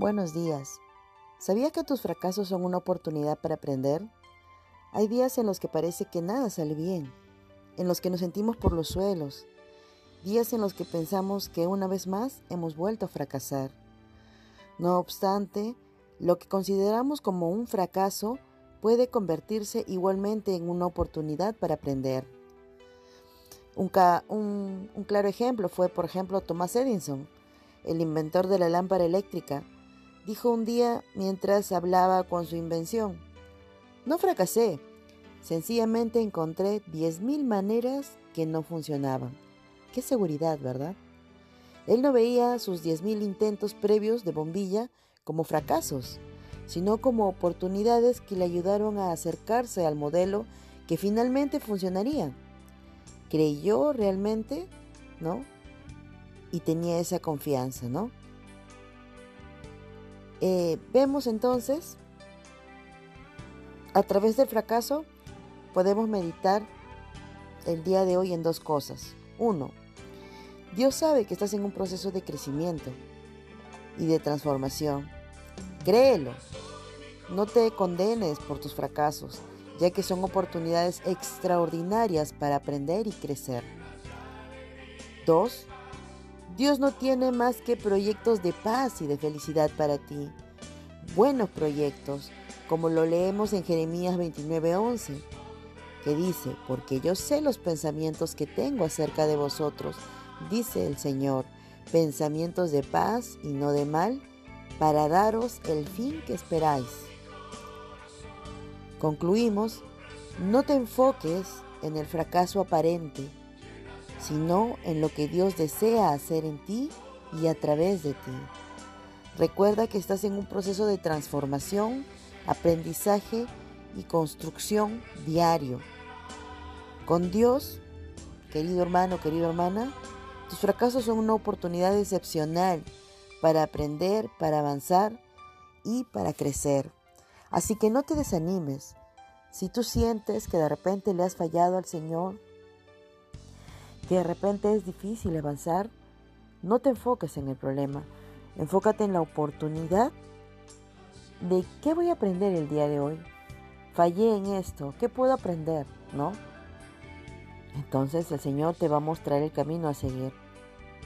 Buenos días. ¿Sabías que tus fracasos son una oportunidad para aprender? Hay días en los que parece que nada sale bien, en los que nos sentimos por los suelos, días en los que pensamos que una vez más hemos vuelto a fracasar. No obstante, lo que consideramos como un fracaso puede convertirse igualmente en una oportunidad para aprender. Un, un claro ejemplo fue, por ejemplo, Thomas Edison, el inventor de la lámpara eléctrica, dijo un día mientras hablaba con su invención. No fracasé, sencillamente encontré 10.000 maneras que no funcionaban. Qué seguridad, ¿verdad? Él no veía sus 10.000 intentos previos de bombilla como fracasos, sino como oportunidades que le ayudaron a acercarse al modelo que finalmente funcionaría. Creyó realmente, ¿no? Y tenía esa confianza, ¿no? Eh, vemos entonces, a través del fracaso, podemos meditar el día de hoy en dos cosas. Uno, Dios sabe que estás en un proceso de crecimiento y de transformación. Créelo. No te condenes por tus fracasos, ya que son oportunidades extraordinarias para aprender y crecer. Dos, Dios no tiene más que proyectos de paz y de felicidad para ti. Buenos proyectos, como lo leemos en Jeremías 29:11, que dice, porque yo sé los pensamientos que tengo acerca de vosotros, dice el Señor, pensamientos de paz y no de mal, para daros el fin que esperáis. Concluimos, no te enfoques en el fracaso aparente, sino en lo que Dios desea hacer en ti y a través de ti. Recuerda que estás en un proceso de transformación, aprendizaje y construcción diario. Con Dios, querido hermano, querida hermana, tus fracasos son una oportunidad excepcional para aprender, para avanzar y para crecer. Así que no te desanimes. Si tú sientes que de repente le has fallado al Señor, que de repente es difícil avanzar, no te enfoques en el problema, enfócate en la oportunidad de qué voy a aprender el día de hoy. Fallé en esto, ¿qué puedo aprender? ¿No? Entonces el Señor te va a mostrar el camino a seguir.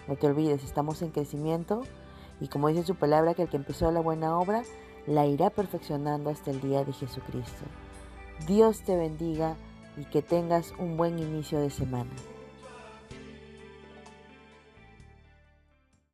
No te olvides, estamos en crecimiento y como dice su palabra, que el que empezó la buena obra la irá perfeccionando hasta el día de Jesucristo. Dios te bendiga y que tengas un buen inicio de semana.